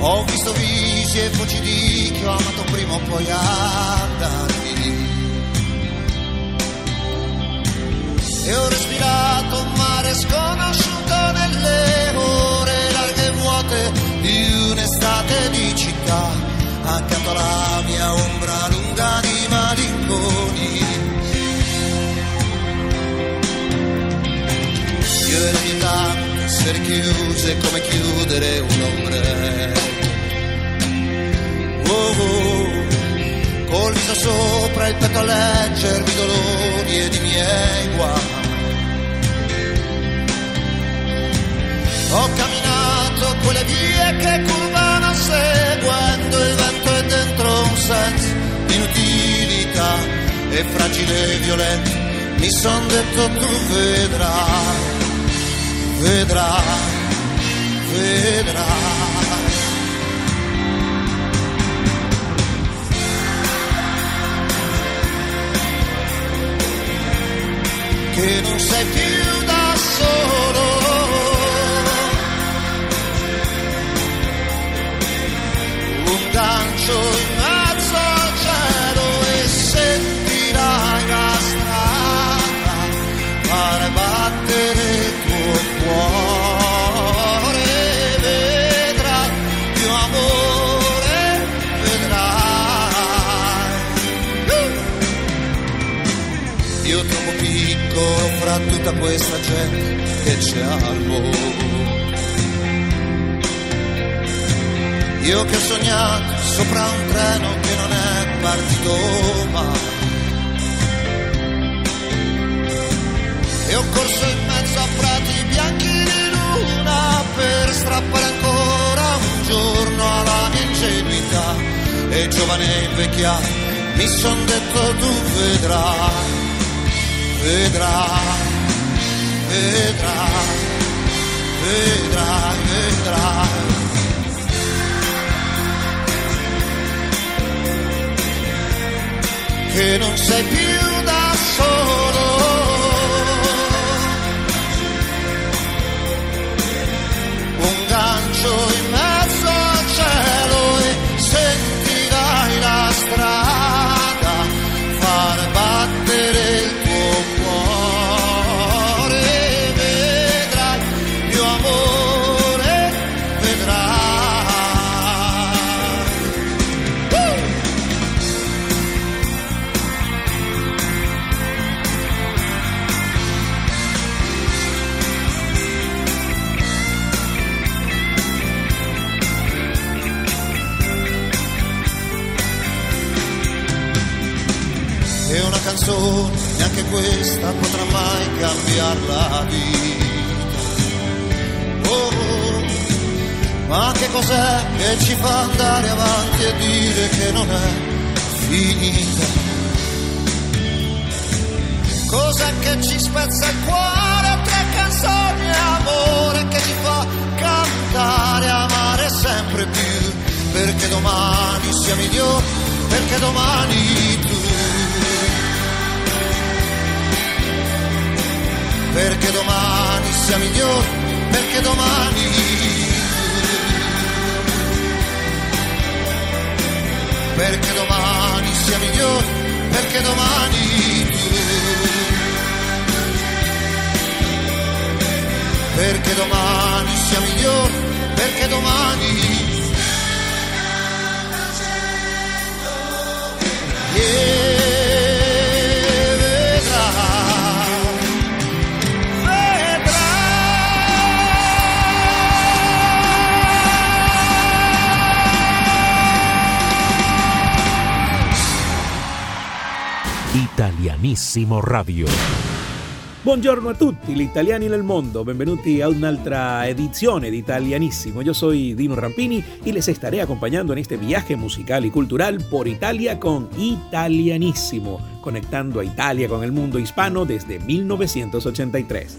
Ho visto visi e voci di chi ho amato prima o poi andarmi E ho respirato un mare sconosciuto nelle ore larghe e vuote di un'estate di città, accanto alla mia ombra lunga di malinconi. Io e la mia essere chiuse come chiudere un ombrello. Oh, oh, col viso sopra il petto a leggervi dolori ed i miei guai. Ho camminato quelle vie che curvano seguendo il vento e dentro un senso di inutilità e fragile e violento. Mi son detto tu vedrai vedrai, vedrai. Che non sei più da solo. Un gancio tutta questa gente che c'è al volo. Io che ho sognato sopra un treno che non è partito mai. E ho corso in mezzo a prati bianchi di luna per strappare ancora un giorno alla mia ingenuità. E giovane e invecchiato mi son detto tu vedrai, vedrai vedrai, vedrai, vedrai. Che non sei più da solo. Un gancio in mezzo al cielo e sentirai la strada. canzone, neanche questa potrà mai cambiare la vita. Oh, ma che cos'è che ci fa andare avanti e dire che non è finita? Cos'è che ci spezza il cuore tre canzoni amore che ci fa cantare, amare sempre più? Perché domani sia migliore, perché domani Perché domani sia migliore, perché domani perché domani sia migliore, perché domani perché domani sia migliore, perché domani yeah. Italianissimo Radio. Buongiorno a tutti, gli italiani nel mondo, benvenuti a un'altra edizione di Italianissimo. Yo soy Dino Rampini y les estaré acompañando en este viaje musical y cultural por Italia con Italianissimo, conectando a Italia con el mundo hispano desde 1983.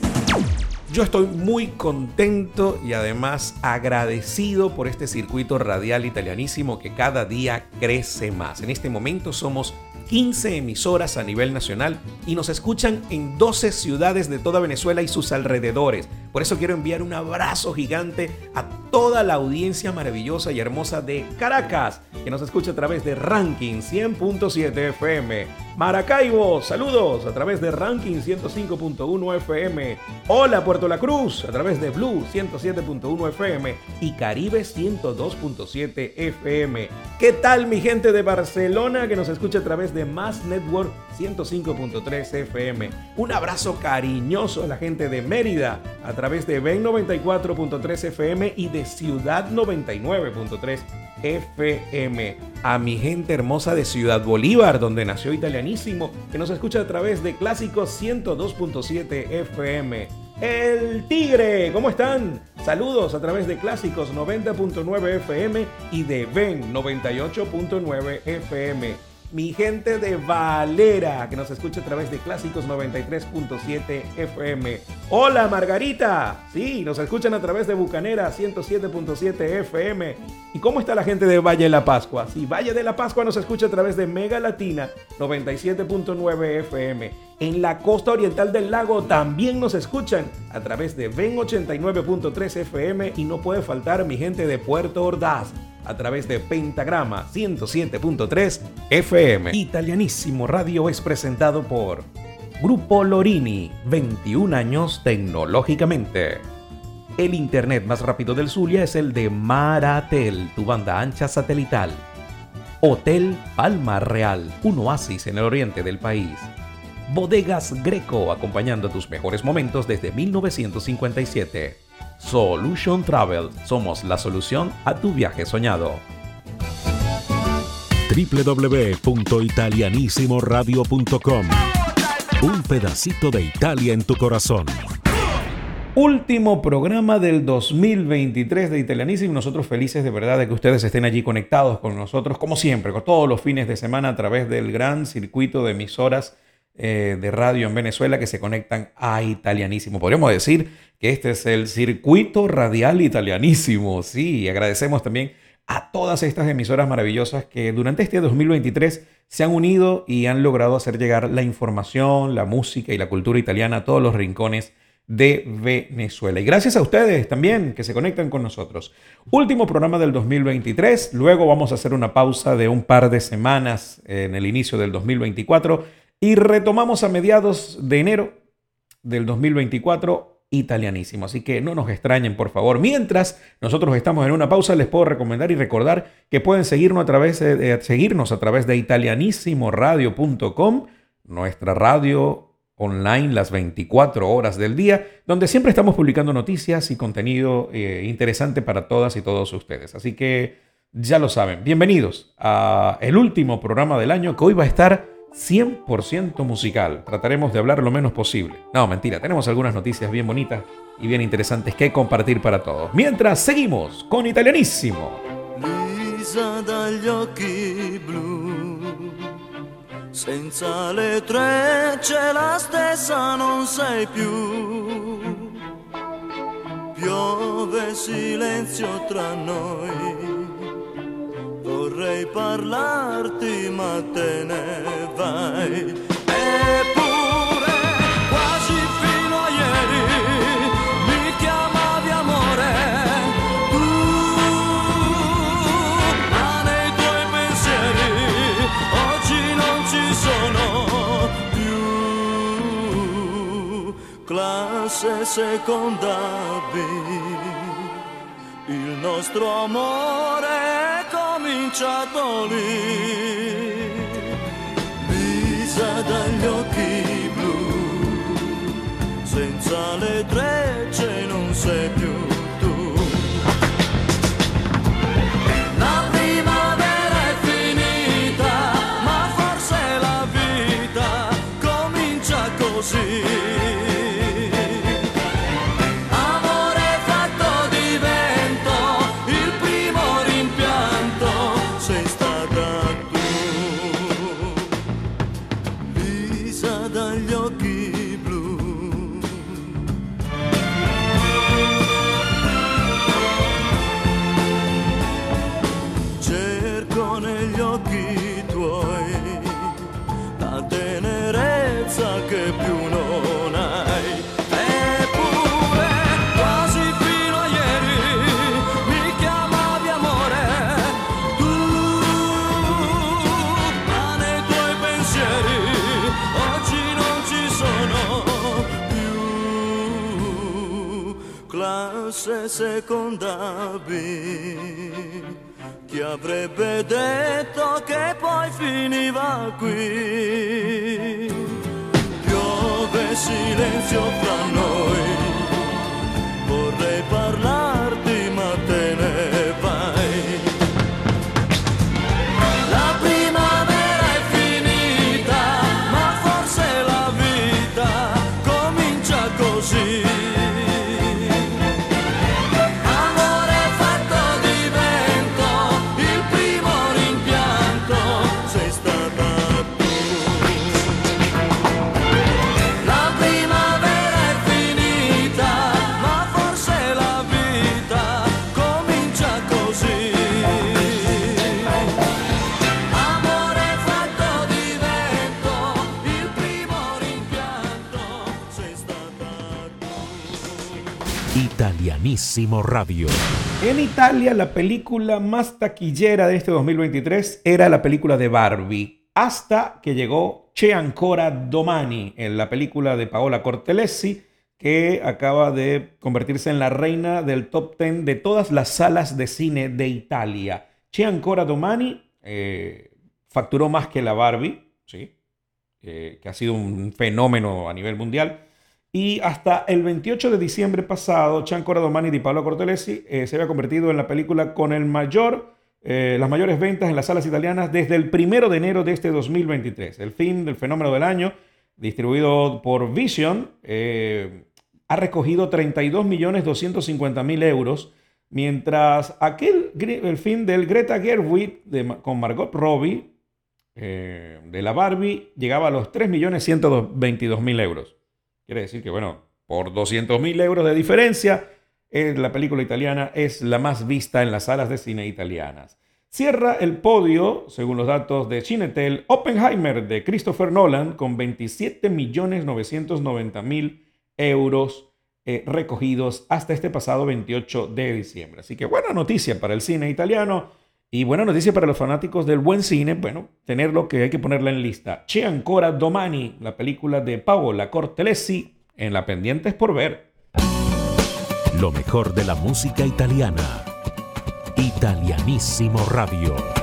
Yo estoy muy contento y además agradecido por este circuito radial italianísimo que cada día crece más. En este momento somos 15 emisoras a nivel nacional y nos escuchan en 12 ciudades de toda Venezuela y sus alrededores. Por eso quiero enviar un abrazo gigante a toda la audiencia maravillosa y hermosa de Caracas, que nos escucha a través de Ranking 100.7 FM. Maracaibo, saludos a través de Ranking 105.1 FM. Hola Puerto La Cruz, a través de Blue 107.1 FM y Caribe 102.7 FM. ¿Qué tal mi gente de Barcelona que nos escucha a través de Mass Network 105.3 FM? Un abrazo cariñoso a la gente de Mérida a través de Ben 94.3 FM y de Ciudad 99.3 FM. A mi gente hermosa de Ciudad Bolívar, donde nació Italianísimo, que nos escucha a través de Clásicos 102.7 FM. El Tigre, ¿cómo están? Saludos a través de Clásicos 90.9 FM y de Ben 98.9 FM mi gente de Valera, que nos escucha a través de Clásicos 93.7 FM. Hola Margarita, sí, nos escuchan a través de Bucanera 107.7 FM. ¿Y cómo está la gente de Valle de la Pascua? Sí, Valle de la Pascua nos escucha a través de Mega Latina 97.9 FM. En la costa oriental del lago también nos escuchan a través de Ven 89.3 FM y no puede faltar mi gente de Puerto Ordaz a través de Pentagrama 107.3 FM. Italianísimo Radio es presentado por Grupo Lorini, 21 años tecnológicamente. El internet más rápido del Zulia es el de Maratel, tu banda ancha satelital. Hotel Palma Real, un oasis en el oriente del país. Bodegas Greco, acompañando tus mejores momentos desde 1957. Solution Travel. Somos la solución a tu viaje soñado. www.italianissimoradio.com Un pedacito de Italia en tu corazón. Último programa del 2023 de Italianísimo. Nosotros felices de verdad de que ustedes estén allí conectados con nosotros, como siempre, con todos los fines de semana a través del gran circuito de emisoras eh, de radio en Venezuela que se conectan a Italianísimo. Podríamos decir que este es el circuito radial italianísimo. Sí, agradecemos también a todas estas emisoras maravillosas que durante este 2023 se han unido y han logrado hacer llegar la información, la música y la cultura italiana a todos los rincones de Venezuela. Y gracias a ustedes también que se conectan con nosotros. Último programa del 2023, luego vamos a hacer una pausa de un par de semanas en el inicio del 2024 y retomamos a mediados de enero del 2024 italianísimo. Así que no nos extrañen, por favor. Mientras nosotros estamos en una pausa, les puedo recomendar y recordar que pueden seguirnos a través de, seguirnos a través de italianissimoradio.com, nuestra radio online las 24 horas del día, donde siempre estamos publicando noticias y contenido eh, interesante para todas y todos ustedes. Así que ya lo saben. Bienvenidos a el último programa del año que hoy va a estar 100% musical. Trataremos de hablar lo menos posible. No, mentira, tenemos algunas noticias bien bonitas y bien interesantes que compartir para todos. Mientras seguimos con Italianísimo. Lisa dagli occhi blu, senza la stessa, non sei più. Piove silenzio tra noi vorrei parlarti ma te ne vai. Eppure quasi fino a ieri mi chiamavi amore. Tu, ma nei tuoi pensieri oggi non ci sono più. Classe seconda B, il nostro amore cominciato lì, visa dagli occhi blu, senza le trecce non sei più tu. Seconda B. Chi avrebbe detto che poi finiva qui? Piove silenzio fra noi, En Italia, la película más taquillera de este 2023 era la película de Barbie, hasta que llegó C'è ancora domani, en la película de Paola Cortellesi, que acaba de convertirse en la reina del top 10 de todas las salas de cine de Italia. C'è ancora domani eh, facturó más que la Barbie, ¿sí? Eh, que ha sido un fenómeno a nivel mundial. Y hasta el 28 de diciembre pasado, Chancora Domani di Paolo Cortellesi eh, se había convertido en la película con el mayor, eh, las mayores ventas en las salas italianas desde el 1 de enero de este 2023. El fin del fenómeno del año, distribuido por Vision, eh, ha recogido 32.250.000 euros, mientras aquel, el fin del Greta Gerwig de con Margot Robbie, de la Barbie, llegaba a los 3.122.000 euros. Quiere decir que, bueno, por 200.000 euros de diferencia, eh, la película italiana es la más vista en las salas de cine italianas. Cierra el podio, según los datos de Cinetel, Oppenheimer de Christopher Nolan con 27.990.000 euros eh, recogidos hasta este pasado 28 de diciembre. Así que buena noticia para el cine italiano y buena noticia para los fanáticos del buen cine. Bueno, tener lo que hay que ponerla en lista. C'è ancora domani, la película de Paola Cortellesi en la Pendientes por ver. Lo mejor de la música italiana. Italianísimo Radio.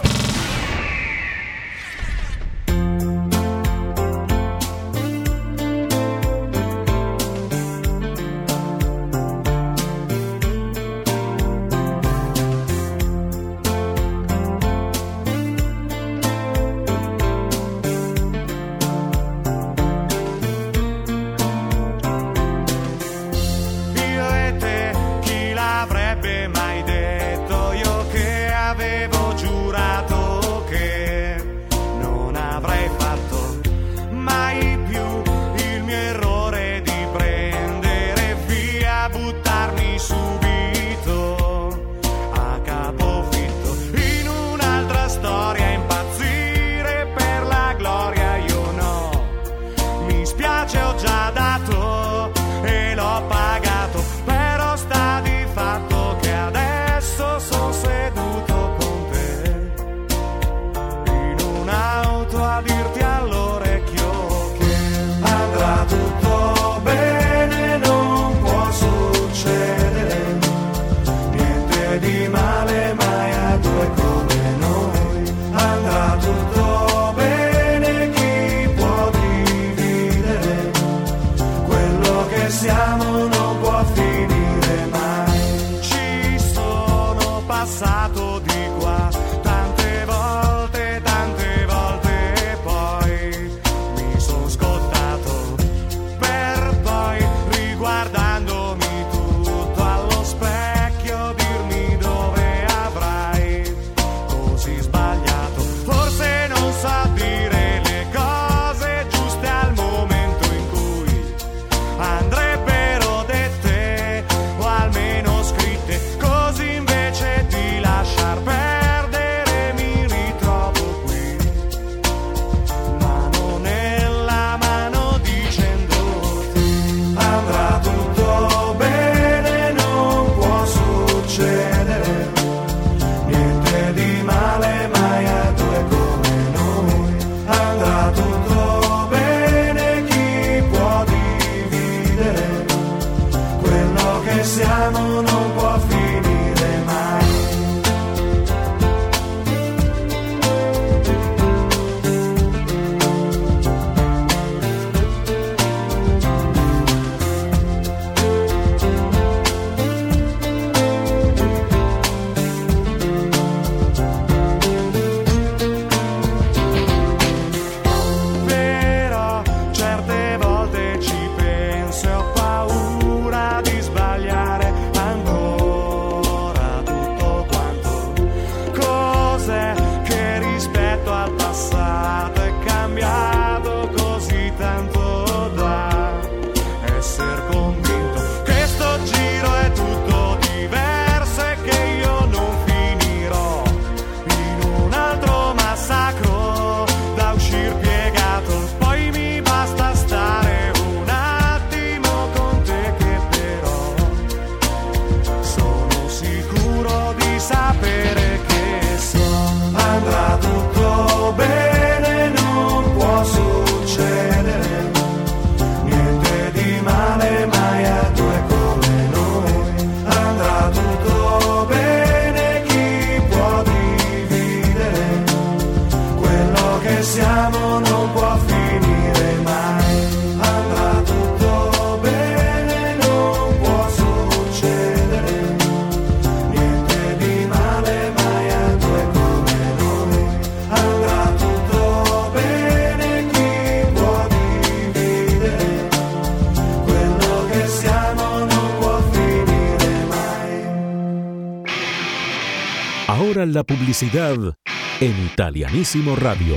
En Italianísimo Radio.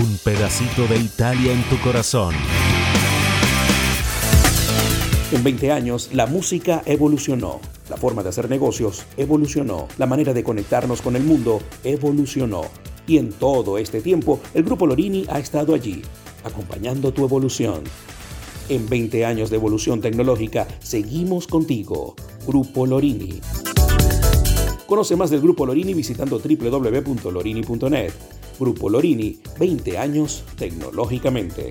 Un pedacito de Italia en tu corazón. En 20 años, la música evolucionó. La forma de hacer negocios evolucionó. La manera de conectarnos con el mundo evolucionó. Y en todo este tiempo, el Grupo Lorini ha estado allí, acompañando tu evolución. En 20 años de evolución tecnológica, seguimos contigo. Grupo Lorini. Conoce más del Grupo Lorini visitando www.lorini.net. Grupo Lorini, 20 años tecnológicamente.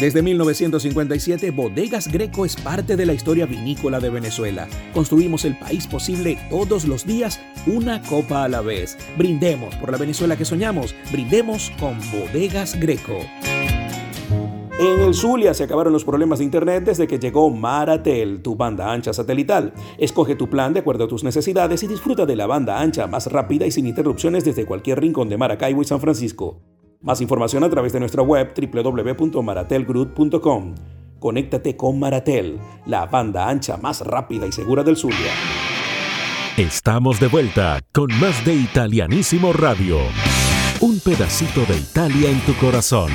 Desde 1957, Bodegas Greco es parte de la historia vinícola de Venezuela. Construimos el país posible todos los días, una copa a la vez. Brindemos por la Venezuela que soñamos. Brindemos con Bodegas Greco. En el Zulia se acabaron los problemas de internet desde que llegó Maratel, tu banda ancha satelital. Escoge tu plan de acuerdo a tus necesidades y disfruta de la banda ancha más rápida y sin interrupciones desde cualquier rincón de Maracaibo y San Francisco. Más información a través de nuestra web www.maratelgroup.com. Conéctate con Maratel, la banda ancha más rápida y segura del Zulia. Estamos de vuelta con más de Italianísimo Radio. Un pedacito de Italia en tu corazón.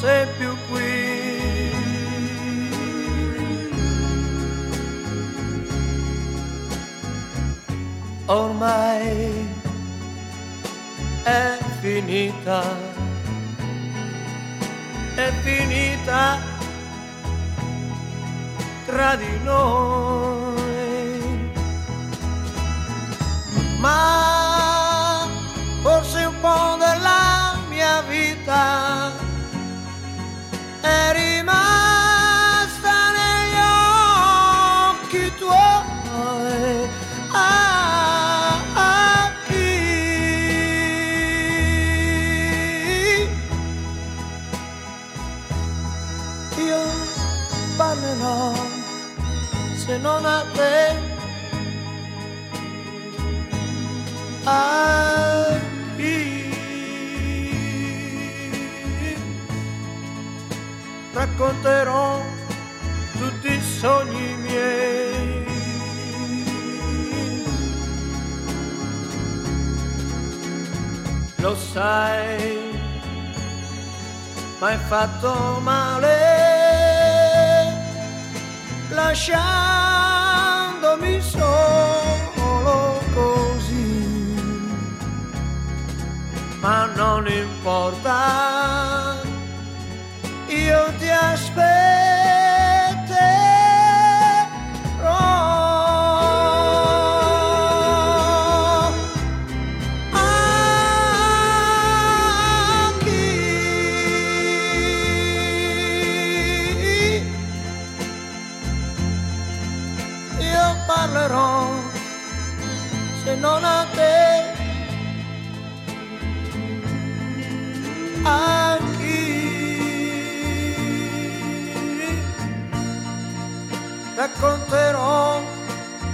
Sei più qui ormai è finita, è finita tra di noi. Ma on up there. I qui racconterò tutti i sogni miei. Lo sai, ma hai fatto male lasciare Ma non importa io ti aspetterò. Io parlerò se non a te. Racconterò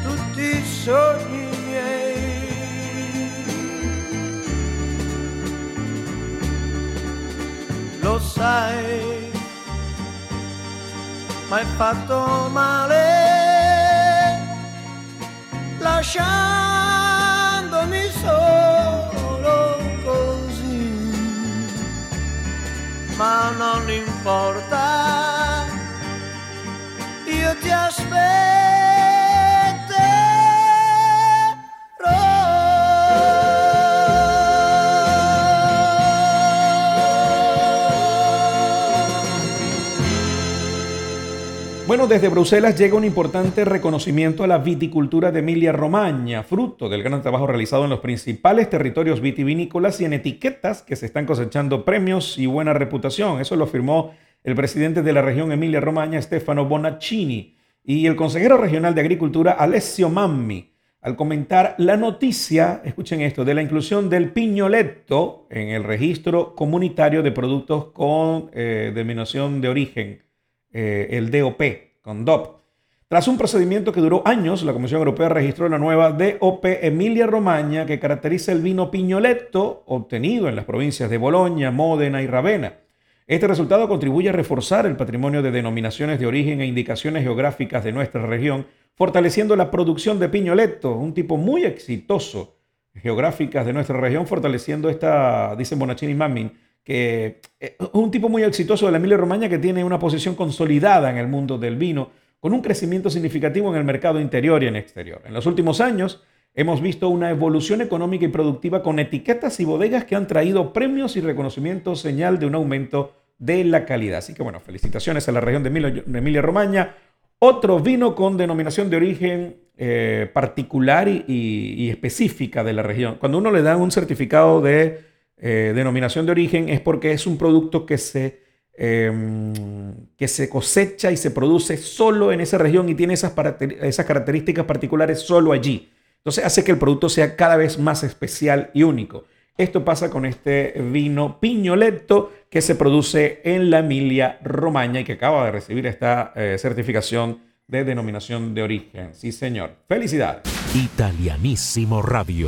tutti i sogni miei. Lo sai, ma hai fatto male lasciandomi solo così. Ma non importa, Bueno, desde Bruselas llega un importante reconocimiento a la viticultura de Emilia-Romagna, fruto del gran trabajo realizado en los principales territorios vitivinícolas y en etiquetas que se están cosechando premios y buena reputación. Eso lo afirmó el presidente de la región Emilia-Romagna, Stefano Bonaccini, y el consejero regional de Agricultura, Alessio Mammi, al comentar la noticia, escuchen esto, de la inclusión del piñoletto en el registro comunitario de productos con eh, denominación de origen eh, el DOP, con DOP. Tras un procedimiento que duró años, la Comisión Europea registró la nueva DOP Emilia Romagna que caracteriza el vino piñoletto obtenido en las provincias de Bolonia, Módena y Ravenna. Este resultado contribuye a reforzar el patrimonio de denominaciones de origen e indicaciones geográficas de nuestra región, fortaleciendo la producción de piñoletto, un tipo muy exitoso geográficas de nuestra región, fortaleciendo esta, dicen Bonaccini y Mammin, que es un tipo muy exitoso de la Emilia Romagna que tiene una posición consolidada en el mundo del vino, con un crecimiento significativo en el mercado interior y en exterior. En los últimos años hemos visto una evolución económica y productiva con etiquetas y bodegas que han traído premios y reconocimientos, señal de un aumento de la calidad. Así que bueno, felicitaciones a la región de Emilia Romagna. Otro vino con denominación de origen eh, particular y, específica de la región. Cuando uno le da un certificado de eh, denominación de origen es porque es un producto que se, eh, que se cosecha y se produce solo en esa región y tiene esas, esas características particulares solo allí. Entonces hace que el producto sea cada vez más especial y único. Esto pasa con este vino piñoletto que se produce en la Emilia Romagna y que acaba de recibir esta eh, certificación de denominación de origen. Sí, señor. Felicidades. Italianísimo Radio.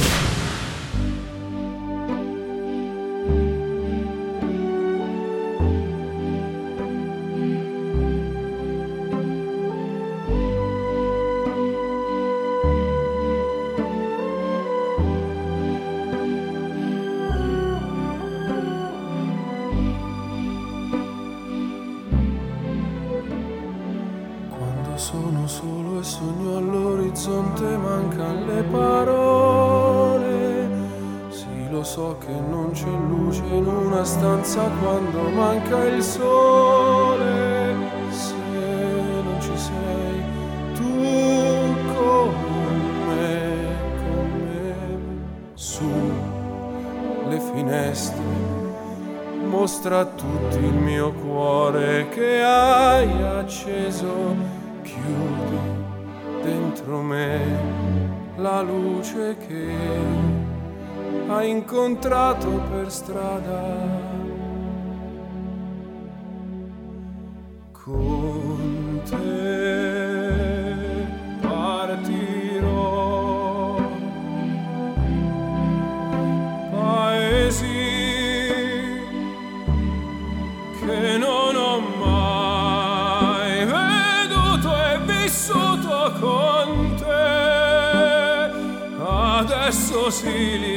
Finestre mostra a tutti il mio cuore che hai acceso, chiudi dentro me la luce che hai incontrato per strada. Con really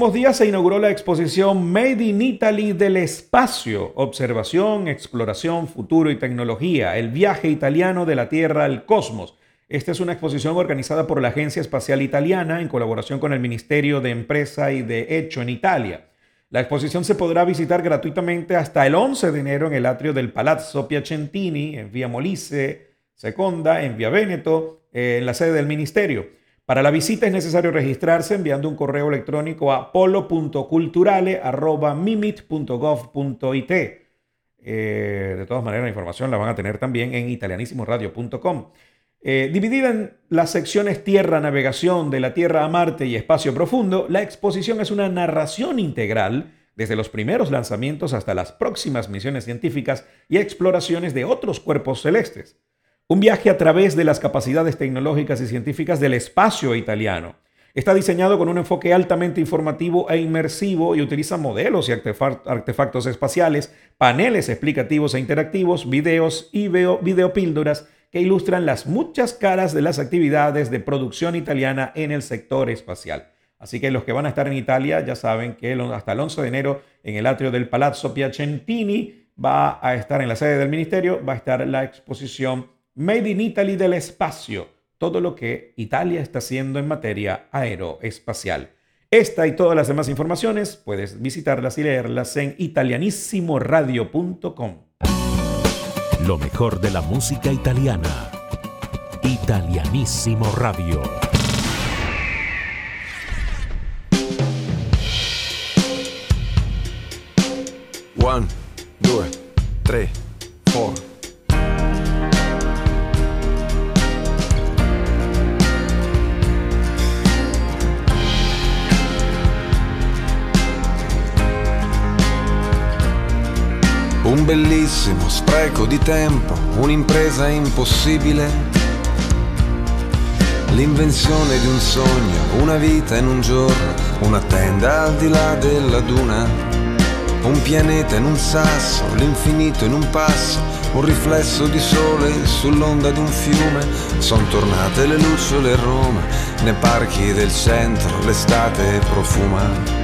últimos días se inauguró la exposición Made in Italy del espacio, observación, exploración, futuro y tecnología, el viaje italiano de la Tierra al cosmos. Esta es una exposición organizada por la Agencia Espacial Italiana en colaboración con el Ministerio de Empresa y de Hecho en Italia. La exposición se podrá visitar gratuitamente hasta el 11 de enero en el atrio del Palazzo Piacentini, en Vía Molise, Seconda, en Vía Veneto, eh, en la sede del ministerio. Para la visita es necesario registrarse enviando un correo electrónico a polo.culturale.mimit.gov.it. Eh, de todas maneras, la información la van a tener también en italianisimoradio.com. Eh, dividida en las secciones Tierra, Navegación, de la Tierra a Marte y Espacio Profundo, la exposición es una narración integral desde los primeros lanzamientos hasta las próximas misiones científicas y exploraciones de otros cuerpos celestes. Un viaje a través de las capacidades tecnológicas y científicas del espacio italiano. Está diseñado con un enfoque altamente informativo e inmersivo y utiliza modelos y artefa- artefactos espaciales, paneles explicativos e interactivos, videos y videopíldoras que ilustran las muchas caras de las actividades de producción italiana en el sector espacial. Así que los que van a estar en Italia ya saben que hasta el 11 de enero en el atrio del Palazzo Piacentini va a estar en la sede del ministerio, va a estar la exposición Made in Italy del espacio, todo lo que Italia está haciendo en materia aeroespacial. Esta y todas las demás informaciones puedes visitarlas y leerlas en italianisimoradio.com. Lo mejor de la música italiana. Italianissimo Radio. One, due, tre, bellissimo spreco di tempo, un'impresa impossibile. L'invenzione di un sogno, una vita in un giorno, una tenda al di là della duna. un pianeta in un sasso, l'infinito in un passo, un riflesso di sole sull'onda di un fiume. Sono tornate le lucciole a Roma, nei parchi del centro l'estate profuma.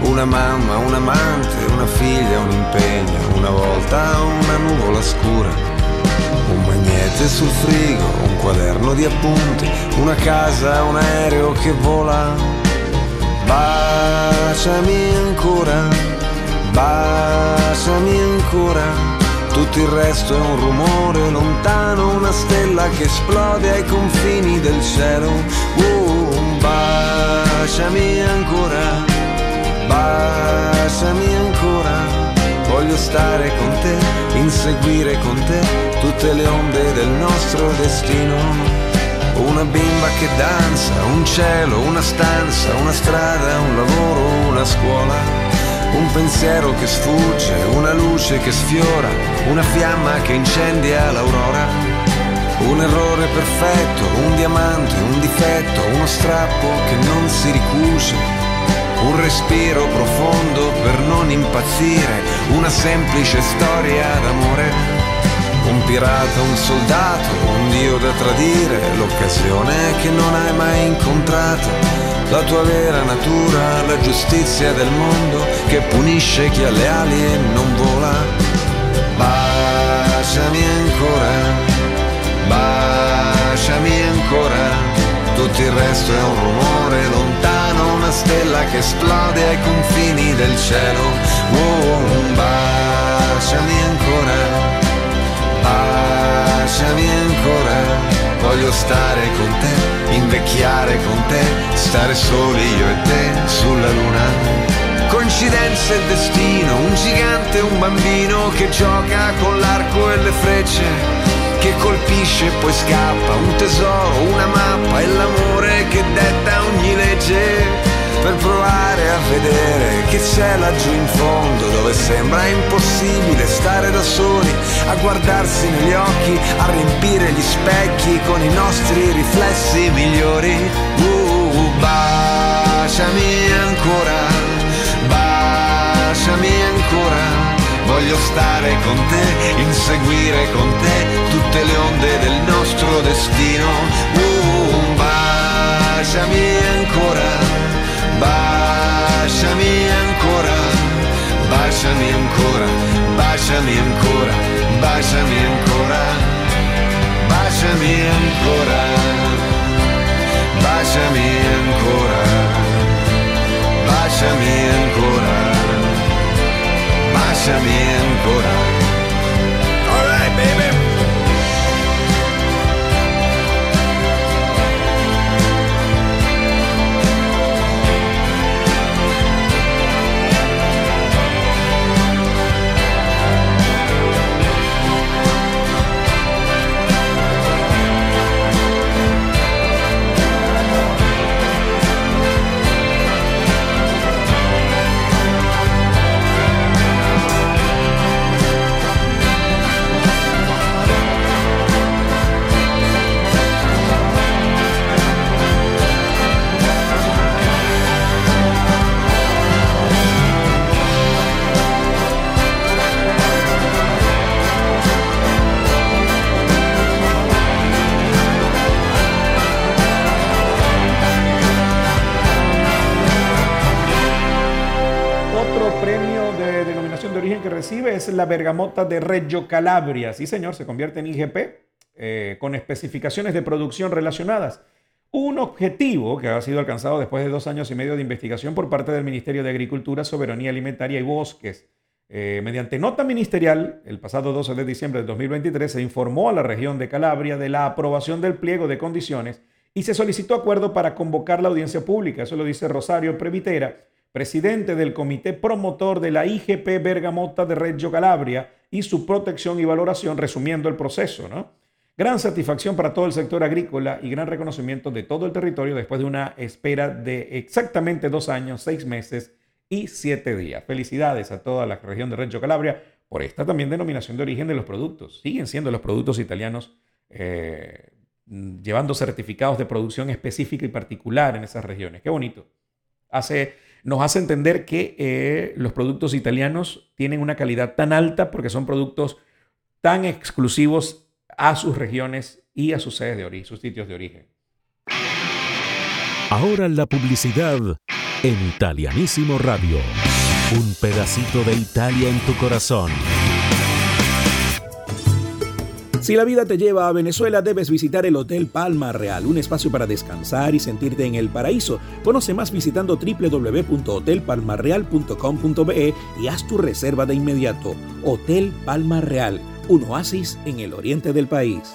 Una mamma, un amante, una figlia, un impegno, una volta una nuvola scura. Un magnete sul frigo, un quaderno di appunti, una casa, un aereo che vola. Baciami ancora, baciami ancora. Tutto il resto è un rumore lontano, una stella che esplode ai confini del cielo. Uh, baciami ancora, baciami ancora. Voglio stare con te, inseguire con te tutte le onde del nostro destino. Una bimba che danza, un cielo, una stanza, una strada, un lavoro, una scuola. Un pensiero che sfugge, una luce che sfiora, una fiamma che incendia l'aurora. Un errore perfetto, un diamante, un difetto, uno strappo che non si ricuce. Un respiro profondo per non impazzire, una semplice storia d'amore. Un pirata, un soldato, un dio da tradire, l'occasione che non hai mai incontrato, la tua vera natura, la giustizia del mondo che punisce chi ha le ali e non vola. Baciami ancora, baciami ancora, tutto il resto è un rumore lontano, una stella che esplode ai confini del cielo. Oh, baciami ancora baciami ancora, voglio stare con te, invecchiare con te, stare soli io e te sulla luna. Coincidenza e destino, un gigante e un bambino che gioca con l'arco e le frecce, che colpisce e poi scappa, un tesoro, una mappa e l'amore che detta ogni legge per provare a vedere che c'è laggiù in fondo dove sembra impossibile stare da soli, a guardarsi negli occhi, a riempire gli specchi con i nostri riflessi migliori. Uh, baciami ancora, baciami ancora. Voglio stare con te, inseguire con te tutte le onde del nostro destino. Uh, baciami ancora baciami ancora, baciami ancora, baciami ancora, baciami ancora, baciami ancora, baciami ancora, baciami baciami ancora. All bergamota de Reggio Calabria. Sí, señor, se convierte en IGP eh, con especificaciones de producción relacionadas. Un objetivo que ha sido alcanzado después de dos años y medio de investigación por parte del Ministerio de Agricultura, Soberanía Alimentaria y Bosques. Eh, mediante nota ministerial, el pasado 12 de diciembre de 2023 se informó a la región de Calabria de la aprobación del pliego de condiciones y se solicitó acuerdo para convocar la audiencia pública. Eso lo dice Rosario Previtera, presidente del comité promotor de la IGP Bergamota de Reggio Calabria y su protección y valoración, resumiendo el proceso. ¿no? Gran satisfacción para todo el sector agrícola y gran reconocimiento de todo el territorio después de una espera de exactamente dos años, seis meses y siete días. Felicidades a toda la región de Reggio Calabria por esta también denominación de origen de los productos. Siguen siendo los productos italianos eh, llevando certificados de producción específica y particular en esas regiones. Qué bonito. Hace nos hace entender que eh, los productos italianos tienen una calidad tan alta porque son productos tan exclusivos a sus regiones y a sus sedes de origen, sus sitios de origen. Ahora la publicidad en Italianísimo Radio. Un pedacito de Italia en tu corazón. Si la vida te lleva a Venezuela, debes visitar el Hotel Palma Real, un espacio para descansar y sentirte en el paraíso. Conoce más visitando www.hotelpalmarreal.com.be y haz tu reserva de inmediato. Hotel Palma Real, un oasis en el oriente del país.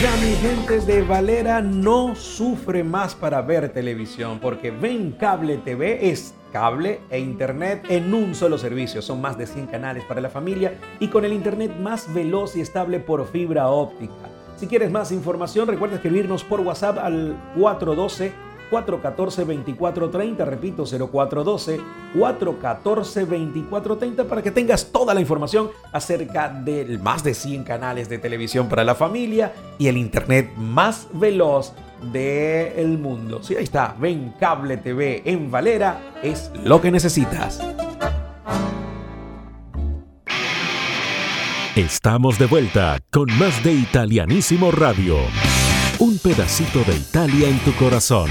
Ya mi gente de Valera no sufre más para ver televisión porque Ven Cable TV es cable e internet en un solo servicio. Son más de 100 canales para la familia y con el internet más veloz y estable por fibra óptica. Si quieres más información, recuerda escribirnos por WhatsApp al 412 414-2430, repito, 0412-414-2430 para que tengas toda la información acerca de más de 100 canales de televisión para la familia y el internet más veloz del mundo. Sí, ahí está, ven Cable TV en Valera, es lo que necesitas. Estamos de vuelta con más de Italianísimo Radio. Un pedacito de Italia en tu corazón.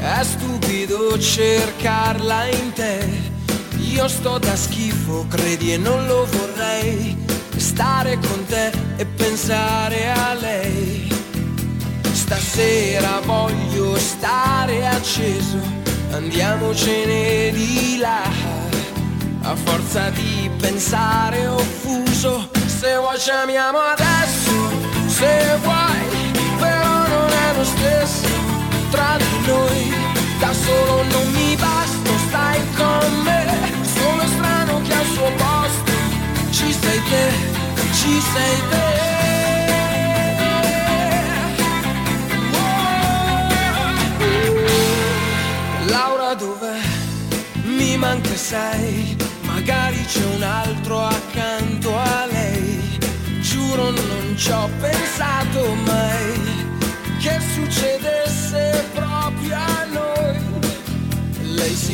è stupido cercarla in te, io sto da schifo, credi e non lo vorrei, stare con te e pensare a lei. Stasera voglio stare acceso, andiamocene di là. A forza di pensare offuso, se vuoi ci amiamo adesso, se vuoi, però non è lo stesso tra di noi. Da solo non mi basta, stai con me, sono strano che al suo posto ci sei te, ci sei te. dov'è? Mi manca sai, magari c'è un altro accanto a lei. Giuro non ci ho pensato mai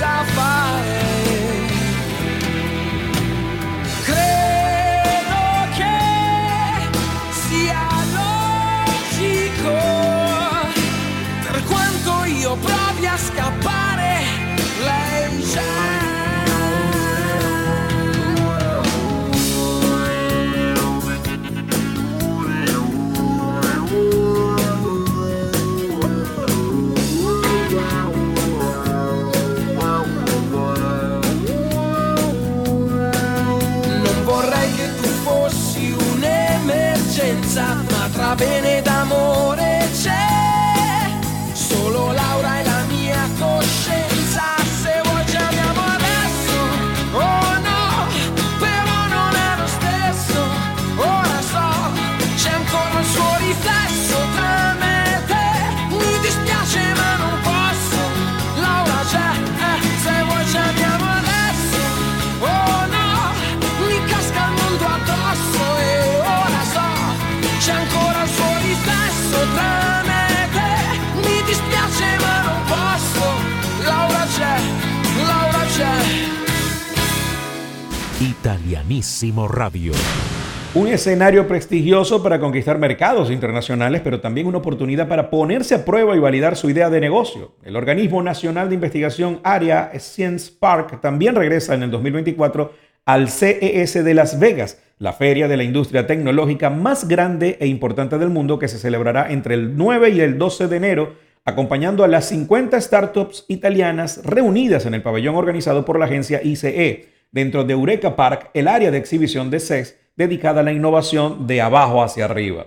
myself pensa, ma tra bene da Radio. Un escenario prestigioso para conquistar mercados internacionales, pero también una oportunidad para ponerse a prueba y validar su idea de negocio. El Organismo Nacional de Investigación Area Science Park también regresa en el 2024 al CES de Las Vegas, la feria de la industria tecnológica más grande e importante del mundo que se celebrará entre el 9 y el 12 de enero, acompañando a las 50 startups italianas reunidas en el pabellón organizado por la agencia ICE, dentro de Eureka Park, el área de exhibición de CES dedicada a la innovación de abajo hacia arriba.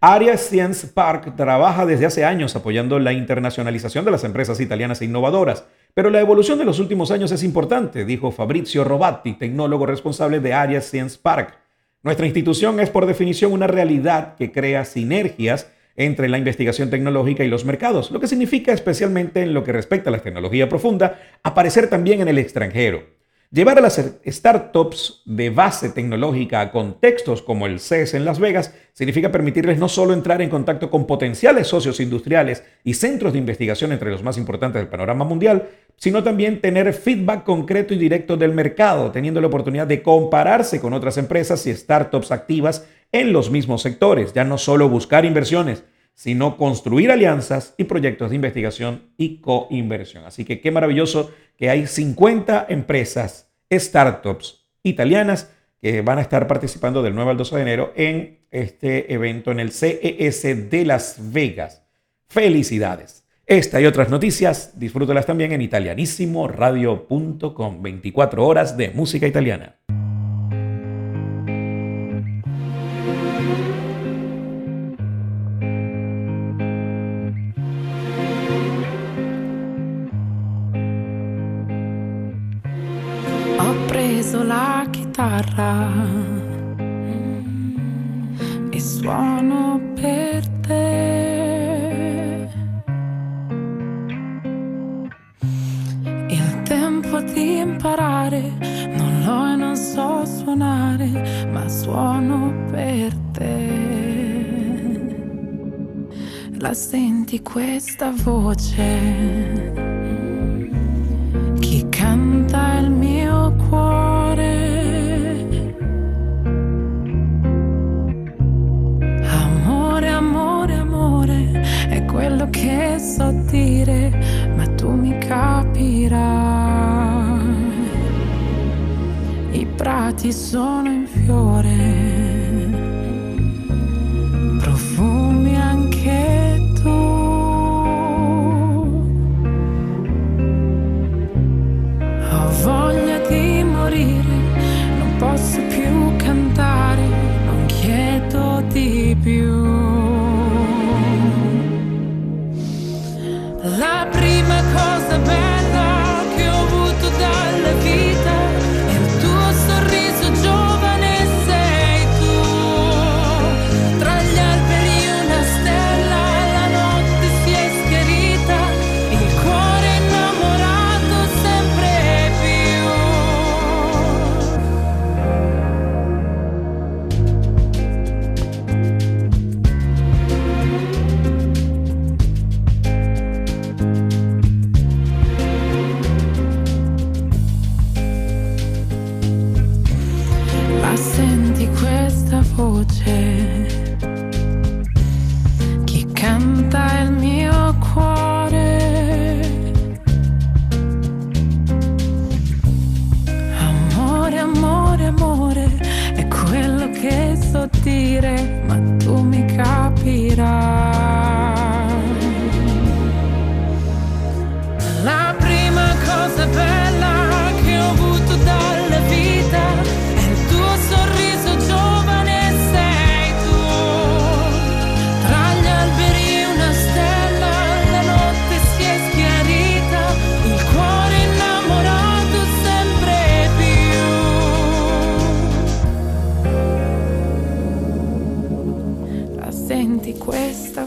Area Science Park trabaja desde hace años apoyando la internacionalización de las empresas italianas e innovadoras, pero la evolución de los últimos años es importante, dijo Fabrizio Robatti, tecnólogo responsable de Area Science Park. Nuestra institución es por definición una realidad que crea sinergias entre la investigación tecnológica y los mercados, lo que significa especialmente en lo que respecta a la tecnología profunda, aparecer también en el extranjero. Llevar a las startups de base tecnológica a contextos como el CES en Las Vegas significa permitirles no solo entrar en contacto con potenciales socios industriales y centros de investigación entre los más importantes del panorama mundial, sino también tener feedback concreto y directo del mercado, teniendo la oportunidad de compararse con otras empresas y startups activas en los mismos sectores, ya no solo buscar inversiones, sino construir alianzas y proyectos de investigación y coinversión. Así que qué maravilloso que hay 50 empresas, startups italianas que van a estar participando del 9 al 12 de enero en este evento en el CES de Las Vegas. Felicidades. Esta y otras noticias, disfrútalas también en italianisimoradio.com. 24 horas de música italiana. Chitarra e suono per te. Il tempo di imparare non l'ho e non so suonare, ma suono per te. La senti questa voce? Chi canta il mio cuore? Quello che so dire, ma tu mi capirai. I prati sono in fiore, questa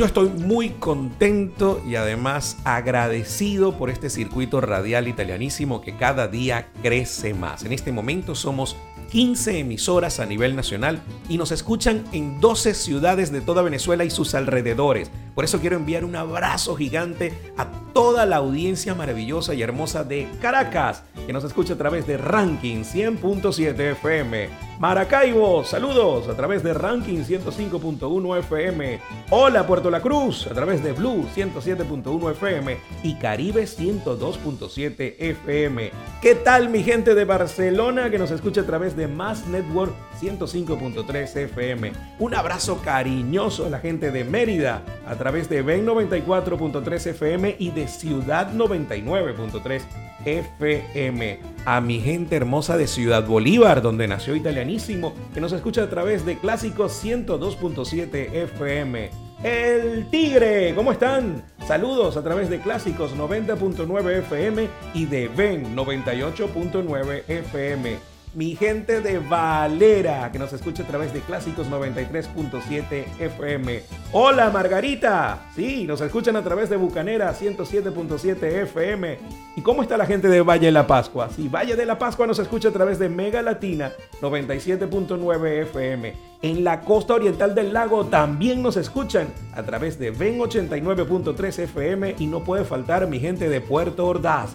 Yo estoy muy contento y además agradecido por este circuito radial italianísimo que cada día crece más. En este momento somos 15 emisoras a nivel nacional y nos escuchan en 12 ciudades de toda Venezuela y sus alrededores. Por eso quiero enviar un abrazo gigante a toda la audiencia maravillosa y hermosa de Caracas, que nos escucha a través de Ranking 100.7 FM. Maracaibo, saludos a través de Ranking 105.1 FM. Hola Puerto La Cruz, a través de Blue 107.1 FM y Caribe 102.7 FM. ¿Qué tal mi gente de Barcelona que nos escucha a través de Mass Network 105.3 FM? Un abrazo cariñoso a la gente de Mérida a través de Ben 94.3 FM y de Ciudad 99.3 FM. A mi gente hermosa de Ciudad Bolívar, donde nació Italianísimo, que nos escucha a través de Clásicos 102.7 FM. El Tigre, ¿cómo están? Saludos a través de Clásicos 90.9 FM y de Ben 98.9 FM mi gente de Valera, que nos escucha a través de Clásicos 93.7 FM. Hola Margarita, sí, nos escuchan a través de Bucanera 107.7 FM. ¿Y cómo está la gente de Valle de la Pascua? Sí, Valle de la Pascua nos escucha a través de Mega Latina 97.9 FM. En la costa oriental del lago también nos escuchan a través de Ven 89.3 FM y no puede faltar mi gente de Puerto Ordaz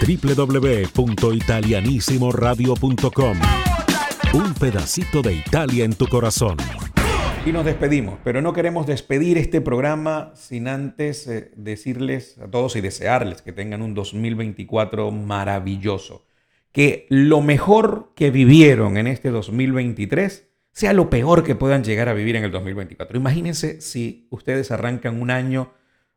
www.italianissimoradio.com Un pedacito de Italia en tu corazón. Y nos despedimos, pero no queremos despedir este programa sin antes eh, decirles a todos y desearles que tengan un 2024 maravilloso. Que lo mejor que vivieron en este 2023 sea lo peor que puedan llegar a vivir en el 2024. Imagínense si ustedes arrancan un año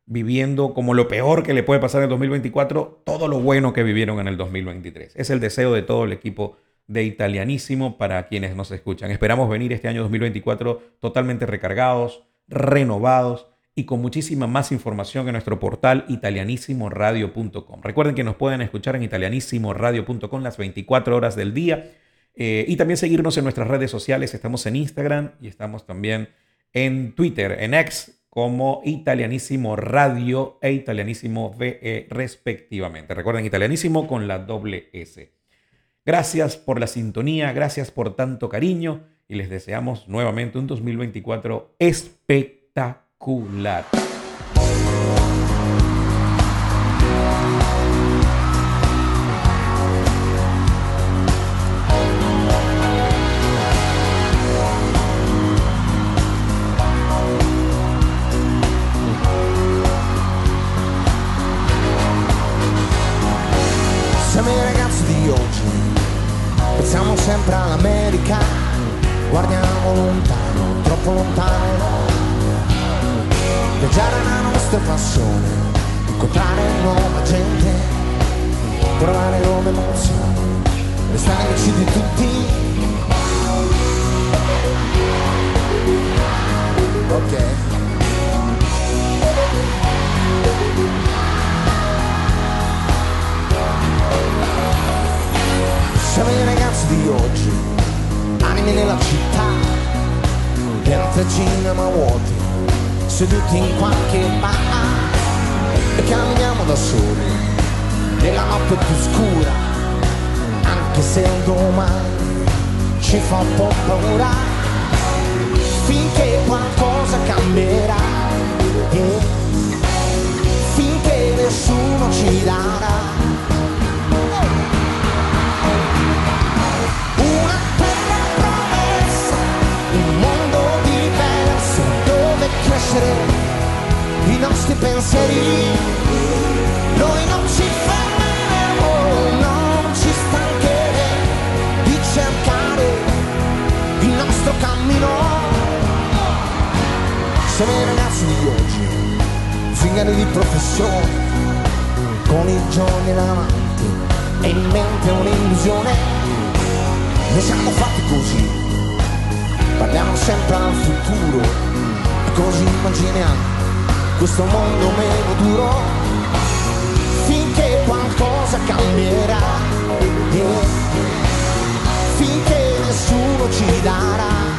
viviendo como lo peor que le puede pasar en el 2024, todo lo bueno que vivieron en el 2023. Es el deseo de todo el equipo de Italianísimo para quienes nos escuchan. Esperamos venir este año 2024 totalmente recargados, renovados y con muchísima más información en nuestro portal italianissimoradio.com. Recuerden que nos pueden escuchar en italianissimoradio.com las 24 horas del día eh, y también seguirnos en nuestras redes sociales. Estamos en Instagram y estamos también en Twitter, en X, como Italianísimo Radio e Italianísimo VE respectivamente. Recuerden, Italianísimo con la doble S. Gracias por la sintonía, gracias por tanto cariño y les deseamos nuevamente un 2024 espectacular. Vicini di tutti. Ok. Siamo i ragazzi di oggi, anime nella città, dentro cinema vuoti, seduti in qualche bar e camminiamo da soli, nella notte più scura, anche se domani ci fa un po' paura, finché qualcosa cambierà, e finché nessuno ci darà. Una terra promessa, un mondo diverso dove crescere i nostri pensieri. Noi non ci fermeremo, nostro cammino. Siamo i ragazzi di oggi, zingari di professione, con i giorni davanti e in mente un'illusione. Noi siamo fatti così, parliamo sempre al futuro, e così immaginiamo questo mondo meno duro, finché qualcosa cambierà, finché nessuno ci darà.